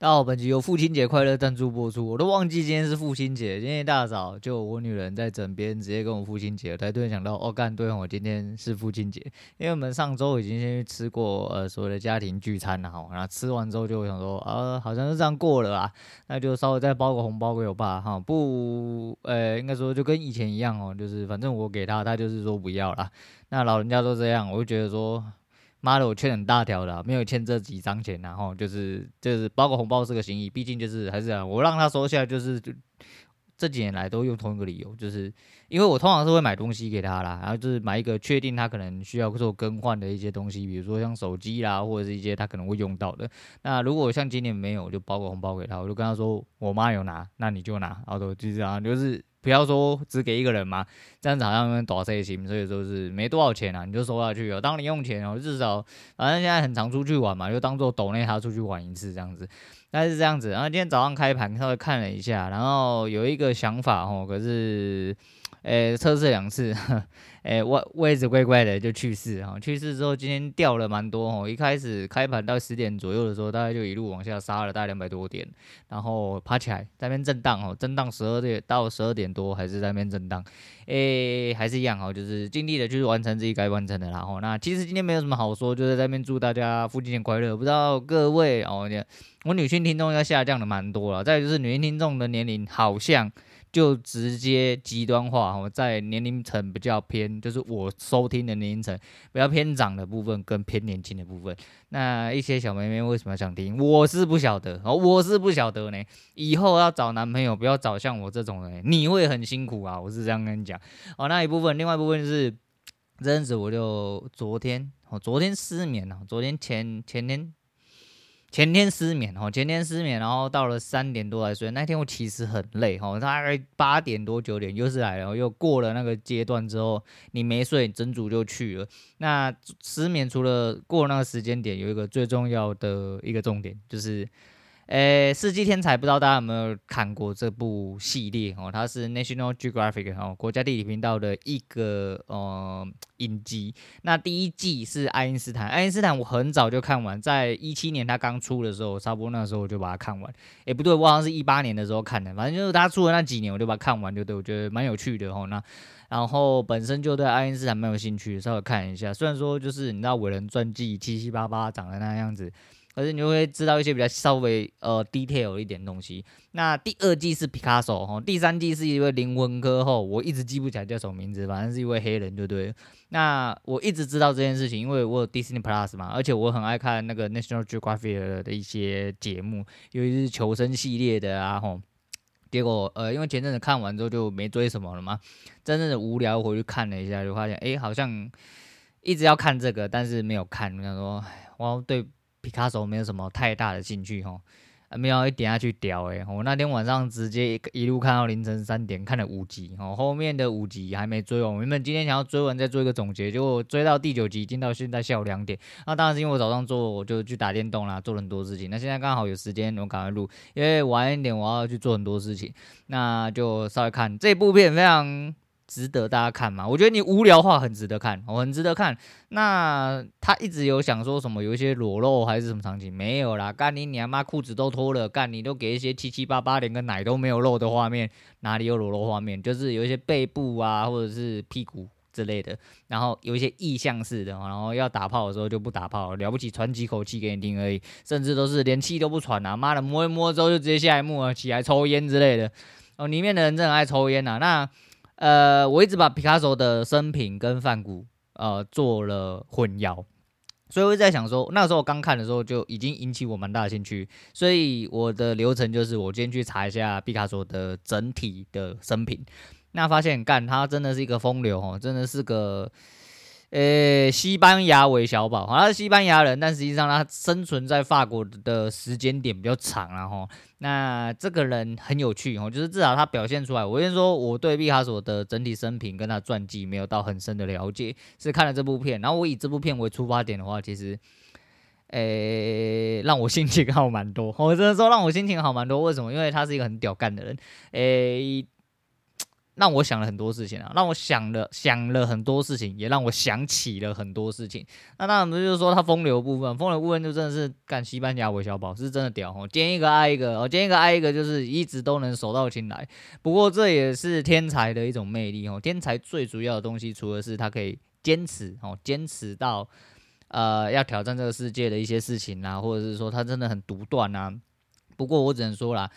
大家好，本集由父亲节快乐赞助播出。我都忘记今天是父亲节，今天一大早就我女人在枕边直接跟我父亲节，我才突然想到，哦干，对我今天是父亲节，因为我们上周已经先去吃过呃所谓的家庭聚餐了哈，然后吃完之后就想说，啊好像是这样过了啊，那就稍微再包个红包给我爸哈，不，呃应该说就跟以前一样哦，就是反正我给他，他就是说不要啦。那老人家都这样，我就觉得说。妈的，我欠很大条的、啊，没有欠这几张钱、然后就是就是包个红包是个心意，毕竟就是还是啊，我让他收下，就是就这几年来都用同一个理由，就是因为我通常是会买东西给他啦，然后就是买一个确定他可能需要做更换的一些东西，比如说像手机啦，或者是一些他可能会用到的。那如果像今年没有，我就包个红包给他，我就跟他说我妈有拿，那你就拿，然后就这样，就是。不要说只给一个人嘛，这样子好像多塞心，所以说是没多少钱啊，你就收下去哦，当零用钱哦，至少反正现在很常出去玩嘛，就当做抖内他出去玩一次这样子，大概是这样子。然后今天早上开盘稍微看了一下，然后有一个想法哦，可是。诶，测试两次，诶，位位置怪怪的就去世哈，去世之后今天掉了蛮多哦，一开始开盘到十点左右的时候，大概就一路往下杀了大概两百多点，然后爬起来在那边震荡哦，震荡十二点到十二点多还是在那边震荡，诶，还是一样哦，就是尽力的去完成自己该完成的啦，然后那其实今天没有什么好说，就是在那边祝大家父亲节快乐，不知道各位哦，我女性听众要下降的蛮多了，再就是女性听众的年龄好像。就直接极端化，哦在年龄层比较偏，就是我收听的年龄层比较偏长的部分跟偏年轻的部分。那一些小妹妹为什么想听？我是不晓得哦，我是不晓得呢。以后要找男朋友，不要找像我这种人，你会很辛苦啊。我是这样跟你讲哦。那一部分，另外一部分是 这阵子我就昨天，我昨天失眠了，昨天前前天。前天失眠哦，前天失眠，然后到了三点多才睡。那天我其实很累哦，大概八点多九点又是来了，又过了那个阶段之后，你没睡，整组就去了。那失眠除了过那个时间点，有一个最重要的一个重点就是。诶，《世纪天才》不知道大家有没有看过这部系列哦？它是 National Geographic 哦，国家地理频道的一个呃影集。那第一季是爱因斯坦，爱因斯坦我很早就看完，在一七年他刚出的时候，差不多那时候我就把它看完。诶，不对，我好像是一八年的时候看的，反正就是他出的那几年，我就把它看完，就对我觉得蛮有趣的哦。那然后本身就对爱因斯坦蛮有兴趣，稍微看一下。虽然说就是你知道伟人传记七七八八长得那样子。可是你就会知道一些比较稍微呃 detail 一点东西。那第二季是 Picasso 哈，第三季是一位灵魂科后，我一直记不起来叫什么名字，反正是一位黑人，对不对？那我一直知道这件事情，因为我有 Disney Plus 嘛，而且我很爱看那个 National Geographic 的一些节目，尤其是求生系列的啊吼。结果呃，因为前阵子看完之后就没追什么了嘛，真正的无聊回去看了一下，就发现哎，好像一直要看这个，但是没有看。我想说，我对。皮卡丘没有什么太大的兴趣哈，没有一点下去屌诶、我那天晚上直接一路看到凌晨三点，看了五集哦，后面的五集还没追完。我原本今天想要追完再做一个总结，结果追到第九集，已经到现在下午两点。那当然是因为我早上做我就去打电动啦，做了很多事情。那现在刚好有时间，我赶快录，因为晚一点我要去做很多事情，那就稍微看这部片非常。值得大家看吗？我觉得你无聊话很值得看，我很值得看。那他一直有想说什么，有一些裸露还是什么场景？没有啦，干你你妈裤子都脱了，干你都给一些七七八八连个奶都没有露的画面，哪里有裸露画面？就是有一些背部啊，或者是屁股之类的，然后有一些意向式的，然后要打炮的时候就不打炮，了不起喘几口气给你听而已，甚至都是连气都不喘啊，妈的摸一摸之后就直接下一幕啊，起来抽烟之类的。哦，里面的人真的很爱抽烟呐，那。呃，我一直把皮卡索的生平跟梵谷呃做了混淆，所以我在想说，那时候我刚看的时候就已经引起我蛮大的兴趣，所以我的流程就是我今天去查一下皮卡索的整体的生平，那发现干他真的是一个风流哦，真的是个。呃，西班牙韦小宝，他是西班牙人，但实际上他生存在法国的时间点比较长，然后那这个人很有趣哦，就是至少他表现出来。我先说，我对毕卡索的整体生平跟他传记没有到很深的了解，是看了这部片，然后我以这部片为出发点的话，其实，诶，让我心情好蛮多。我真的说让我心情好蛮多，为什么？因为他是一个很屌干的人，诶。让我想了很多事情啊，让我想了想了很多事情，也让我想起了很多事情。那当然不就是说他风流部分，风流部分就真的是干西班牙韦小宝是真的屌哦，见一个爱一个哦，见一个爱一个就是一直都能手到擒来。不过这也是天才的一种魅力哦，天才最主要的东西，除了是他可以坚持哦，坚持到呃要挑战这个世界的一些事情啊，或者是说他真的很独断啊。不过我只能说啦。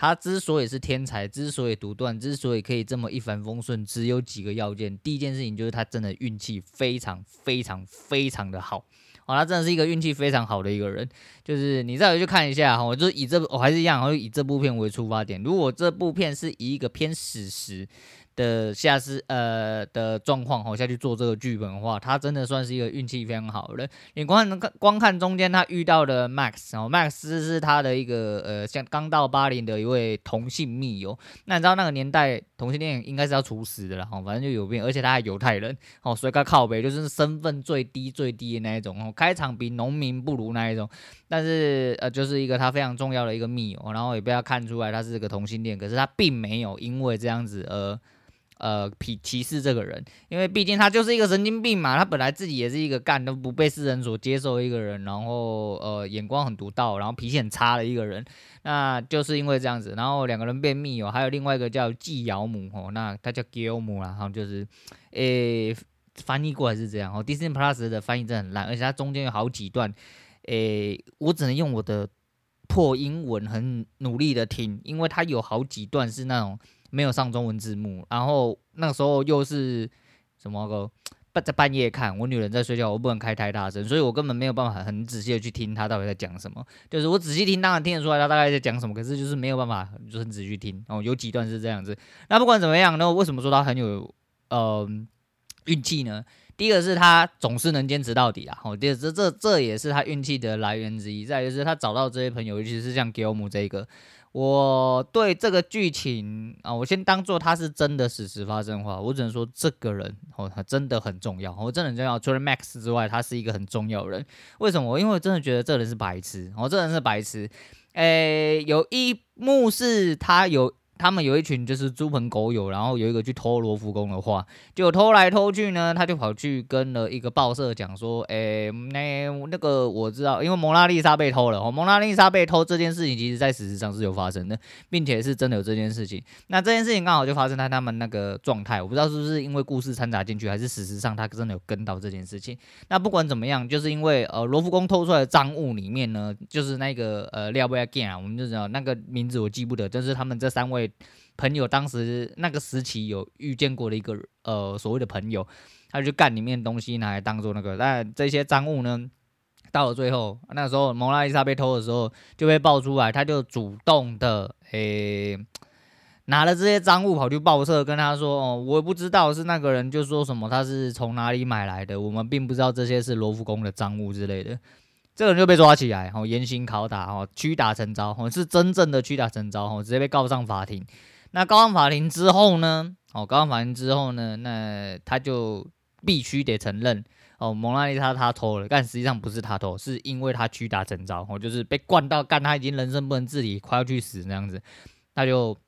他之所以是天才，之所以独断，之所以可以这么一帆风顺，只有几个要件。第一件事情就是他真的运气非常非常非常的好，哦，他真的是一个运气非常好的一个人。就是你再回去看一下哈，我就以这我还是一样，我就以这部片为出发点。如果这部片是以一个偏史实。的下次呃的状况吼下去做这个剧本的话，他真的算是一个运气非常好的。你光看光看中间他遇到的 Max 哦，Max 是他的一个呃像刚到巴黎的一位同性密友。那你知道那个年代同性恋应该是要处死的了哈，反正就有病，而且他还犹太人哦，所以他靠北就是身份最低最低的那一种哦，开场比农民不如那一种。但是呃就是一个他非常重要的一个密友，然后也被他看出来他是个同性恋，可是他并没有因为这样子而。呃鄙歧视这个人，因为毕竟他就是一个神经病嘛。他本来自己也是一个干都不被世人所接受的一个人，然后呃，眼光很独到，然后脾气很差的一个人。那就是因为这样子，然后两个人变密友，还有另外一个叫季尧姆哦，那他叫 Guillermo 啦，然后就是，诶、翻译过来是这样哦。Disney Plus 的翻译真的很烂，而且它中间有好几段，诶、我只能用我的破英文很努力的听，因为它有好几段是那种。没有上中文字幕，然后那个时候又是什么个半在半夜看，我女人在睡觉，我不能开太大声，所以我根本没有办法很仔细的去听她到底在讲什么。就是我仔细听，当然听得出来她大概在讲什么，可是就是没有办法就是很仔细听。哦，有几段是这样子。那不管怎么样，那为什么说她很有呃运气呢？第一个是她总是能坚持到底啊。哦，第二这这这也是她运气的来源之一。再就是她找到这些朋友，尤其是像吉欧姆这一个。我对这个剧情啊，我先当做他是真的史实发生的话，我只能说这个人哦，他真的很重要，我真的很重要。除了 Max 之外，他是一个很重要的人。为什么？因为我真的觉得这人是白痴，哦，这人是白痴。诶，有一幕是他有。他们有一群就是猪朋狗友，然后有一个去偷罗浮宫的画，就偷来偷去呢，他就跑去跟了一个报社讲说，诶、那那个我知道，因为蒙娜丽莎被偷了，哦，蒙娜丽莎被偷这件事情，其实在事实上是有发生的，并且是真的有这件事情。那这件事情刚好就发生在他们那个状态，我不知道是不是因为故事掺杂进去，还是事实上他真的有跟到这件事情。那不管怎么样，就是因为呃罗浮宫偷出来的赃物里面呢，就是那个呃廖贝亚金啊，我们就知道那个名字我记不得，就是他们这三位。朋友当时那个时期有遇见过的一个呃所谓的朋友，他就干里面的东西拿来当做那个，但这些赃物呢，到了最后那时候蒙娜丽莎被偷的时候就被爆出来，他就主动的诶、拿了这些赃物跑去报社跟他说哦，我不知道是那个人就说什么他是从哪里买来的，我们并不知道这些是罗浮宫的赃物之类的，这个人就被抓起来，哦严刑拷打，哦屈打成招，哦是真正的屈打成招，哦直接被告上法庭。那告上法庭之后呢？哦，告上法庭之后呢？那他就必须得承认哦，蒙娜丽莎他偷了，但实际上不是他偷，是因为他屈打成招，哦，就是被灌到干他已经人生不能自理，快要去死那样子，他就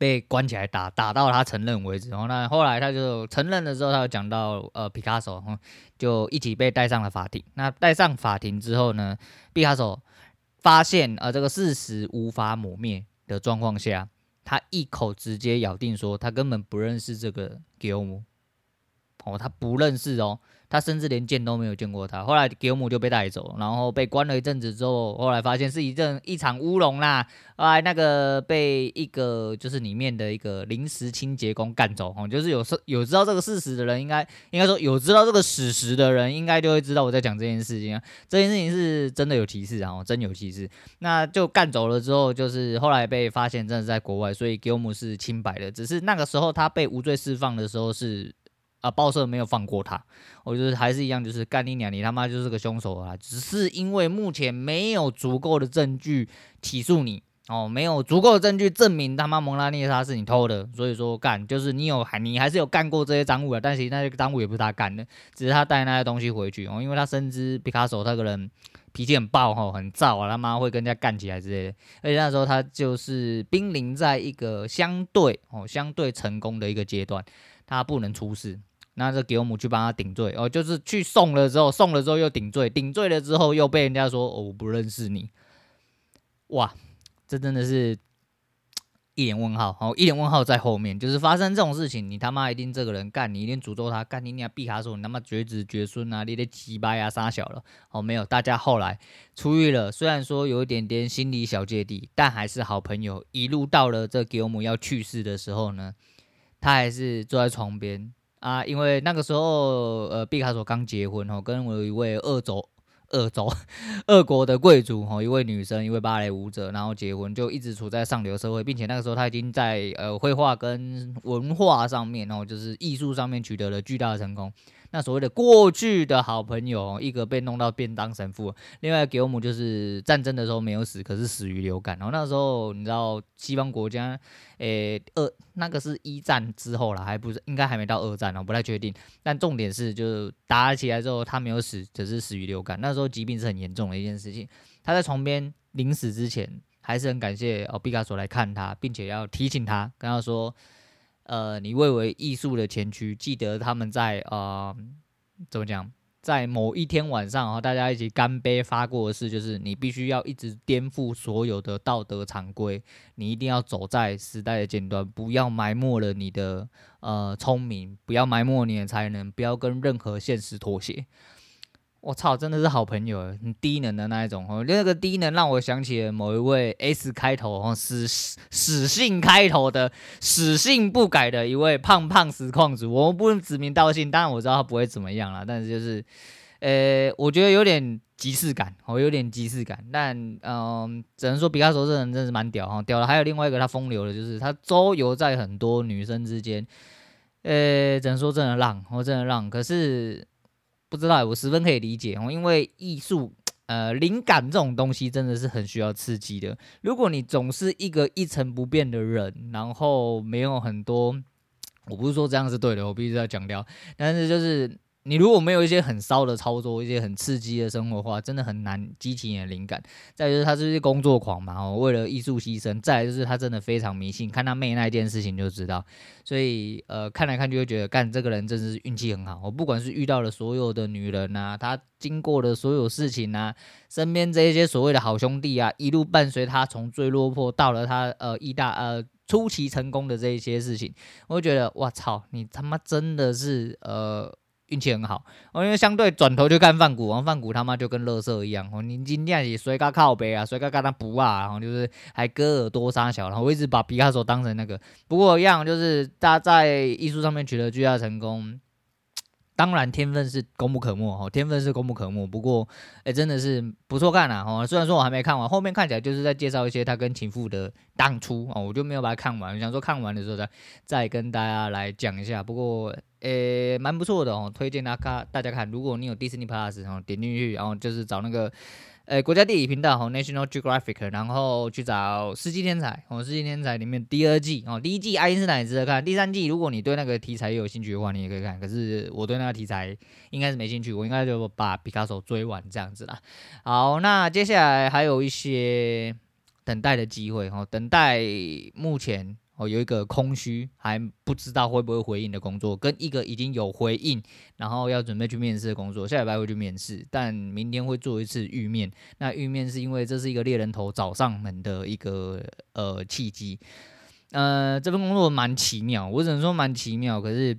被关起来打，打到他承认为止。然后那后来他就承认的时候，他就讲到呃，皮卡索，就一起被带上了法庭。那带上法庭之后呢，皮卡索发现呃这个事实无法抹灭的状况下。他一口直接咬定说，他根本不认识这个吉欧姆，哦，他不认识哦。他甚至连见都没有见过他。后来吉欧姆就被带走，然后被关了一阵子之后，后来发现是一阵一场乌龙啦。后来那个被一个就是里面的一个临时清洁工干走，哦，就是有有知道这个事实的人，应该应该说有知道这个史实的人，应该就会知道我在讲这件事情啊。这件事情是真的有歧视啊，真有歧视。那就干走了之后，就是后来被发现真的在国外，所以吉欧姆是清白的。只是那个时候他被无罪释放的时候是。啊，报社没有放过他，我觉得还是一样，就是干你娘，你他妈就是个凶手啊！只是因为目前没有足够的证据起诉你哦，没有足够的证据证明他妈蒙娜丽莎是你偷的，所以说干就是你有还你还是有干过这些赃物的，但是那些赃物也不是他干的，只是他带那些东西回去哦，因为他深知毕卡索他个人脾气很暴吼，很躁啊，他妈会跟人家干起来之类的。而且那时候他就是濒临在一个相对哦相对成功的一个阶段，他不能出事。那这给我们去帮他顶罪哦，就是去送了之后，送了之后又顶罪，顶罪了之后又被人家说哦我不认识你，哇，这真的是。一点问号，好，一点问号在后面，就是发生这种事情，你他妈一定这个人干，你一定诅咒他干，你你要毕卡索，你他妈绝子绝孙啊，你得鸡巴呀杀小了，哦，没有，大家后来出狱了，虽然说有一点点心理小芥蒂，但还是好朋友。一路到了这给我们要去世的时候呢，他还是坐在床边啊，因为那个时候呃，毕卡索刚结婚哦，跟我有一位二轴。俄州，俄国的贵族哈，一位女生，一位芭蕾舞者，然后结婚，就一直处在上流社会，并且那个时候他已经在呃绘画跟文化上面，然后就是艺术上面取得了巨大的成功。那所谓的过去的好朋友，一个被弄到便当神父，另外给我们就是战争的时候没有死，可是死于流感。然后那时候你知道西方国家，诶，二那个是一战之后了，还不是应该还没到二战哦，不太确定。但重点是就是打起来之后他没有死，只是死于流感。那时候疾病是很严重的一件事情。他在床边临死之前，还是很感谢哦毕卡索来看他，并且要提醒他，跟他说。呃，你蔚为艺术的前驱，记得他们在呃，怎么讲，在某一天晚上，啊大家一起干杯发过的事，就是你必须要一直颠覆所有的道德常规，你一定要走在时代的尖端，不要埋没了你的呃聪明，不要埋没你的才能，不要跟任何现实妥协。我操，真的是好朋友，很低能的那一种哦。那个低能让我想起了某一位 S 开头哦，死死性开头的，死性不改的一位胖胖实况主。我们不能指名道姓，当然我知道他不会怎么样啦。但是就是，呃，我觉得有点即视感，哦，有点即视感。但嗯、只能说比卡索这人真是蛮屌哈，屌了。还有另外一个他风流的，就是他周游在很多女生之间，呃，只能说真的浪，我真的浪。可是。不知道，我十分可以理解哦，因为艺术，呃，灵感这种东西真的是很需要刺激的。如果你总是一个一成不变的人，然后没有很多，我不是说这样是对的，我必须要强调，但是就是。你如果没有一些很骚的操作，一些很刺激的生活的话，真的很难激起你的灵感。再就是他就是工作狂嘛，哦，为了艺术牺牲。再就是他真的非常迷信，看他妹那一件事情就知道。所以呃，看来看去就觉得，干这个人真是运气很好。我不管是遇到了所有的女人呐，他经过的所有事情啊，身边这些所谓的好兄弟啊，一路伴随他从最落魄到了他呃意大呃初期成功的这一些事情，我会觉得哇操，你他妈真的是呃。运气很好，哦，因为相对转头就看梵谷，然后梵谷他妈就跟乐色一样，哦，你今天也摔个靠背啊，摔个跟他补啊，然后就是还割耳朵杀小，然后我一直把毕卡索当成那个，不过一样就是他在艺术上面取得巨大成功。当然，天分是功不可没哈，天分是功不可没。不过，哎、真的是不错看啊哈。虽然说我还没看完，后面看起来就是在介绍一些他跟情妇的当初哦，我就没有把它看完。想说看完的时候再再跟大家来讲一下。不过，诶，蛮不错的哦，推荐大家大家看。如果你有 Disney Plus，然后点进去，然后就是找那个。诶，国家地理频道哈，National Geographic，然后去找《世纪天才》哦，《世纪天才》里面第二季哦，第一季爱因斯坦也值得看，第三季如果你对那个题材有兴趣的话，你也可以看。可是我对那个题材应该是没兴趣，我应该就把皮卡索追完这样子啦。好，那接下来还有一些等待的机会哦，等待目前。哦，有一个空虚，还不知道会不会回应的工作，跟一个已经有回应，然后要准备去面试的工作，下礼拜会去面试，但明天会做一次预面。那预面是因为这是一个猎人头找上门的一个呃契机。呃，这份工作蛮奇妙，我只能说蛮奇妙，可是。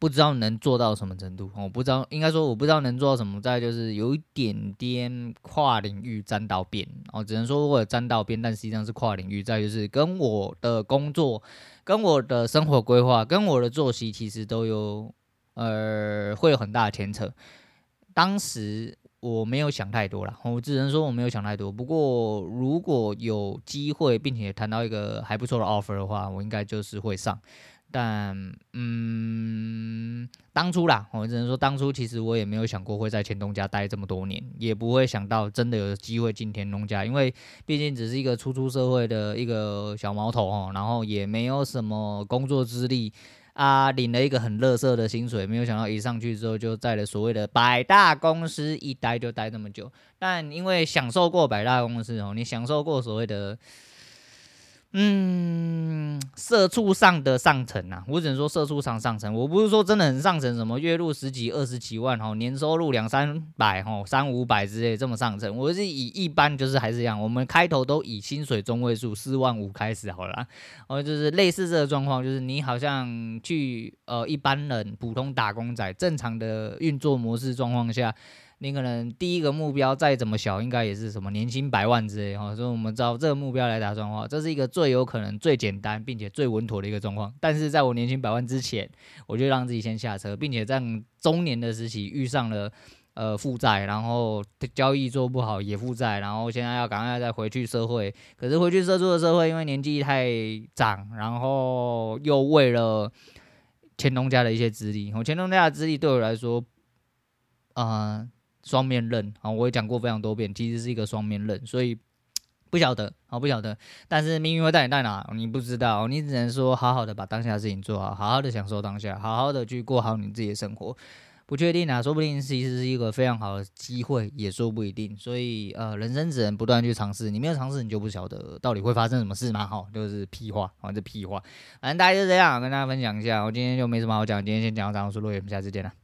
不知道能做到什么程度，我不知道，应该说我不知道能做到什么。再就是有一点点跨领域沾到边，哦，只能说我有沾到边，但实际上是跨领域。再就是跟我的工作、跟我的生活规划、跟我的作息，其实都有呃会有很大的牵扯。当时我没有想太多啦，我只能说我没有想太多。不过如果有机会，并且谈到一个还不错的 offer 的话，我应该就是会上。但嗯，当初啦，我只能说当初其实我也没有想过会在前东家待这么多年，也不会想到真的有机会进田东家，因为毕竟只是一个初出社会的一个小毛头哦，然后也没有什么工作资历啊，领了一个很垃圾的薪水，没有想到一上去之后就在了所谓的百大公司一待就待那么久。但因为享受过百大公司哦，你享受过所谓的。嗯，社畜上的上层啊，我只能说社畜上上层。我不是说真的很上层，什么月入十几、二十几万哈，年收入两三百哈、三五百之类这么上层。我是以一般，就是还是一样，我们开头都以薪水中位数四万五开始好了。哦，就是类似这个状况，就是你好像去呃一般人普通打工仔正常的运作模式状况下。你可能第一个目标再怎么小，应该也是什么年薪百万之类哈，所以我们照这个目标来打算的话，这是一个最有可能、最简单并且最稳妥的一个状况。但是在我年薪百万之前，我就让自己先下车，并且在中年的时期遇上了呃负债，然后交易做不好也负债，然后现在要赶快再回去社会。可是回去社畜的社会，因为年纪太长，然后又为了前东家的一些资历，我前东家的资历对我来说，呃。双面刃啊，我也讲过非常多遍，其实是一个双面刃，所以不晓得啊，不晓得。但是命运会带你带哪，你不知道，你只能说好好的把当下的事情做好，好好的享受当下，好好的去过好你自己的生活。不确定啊，说不定其实是一个非常好的机会，也说不一定。所以呃，人生只能不断去尝试，你没有尝试，你就不晓得到底会发生什么事嘛。好，就是屁话啊，这屁话。反正大家就这样跟大家分享一下，我今天就没什么好讲，今天先讲到这，我是洛言，我们下次见了。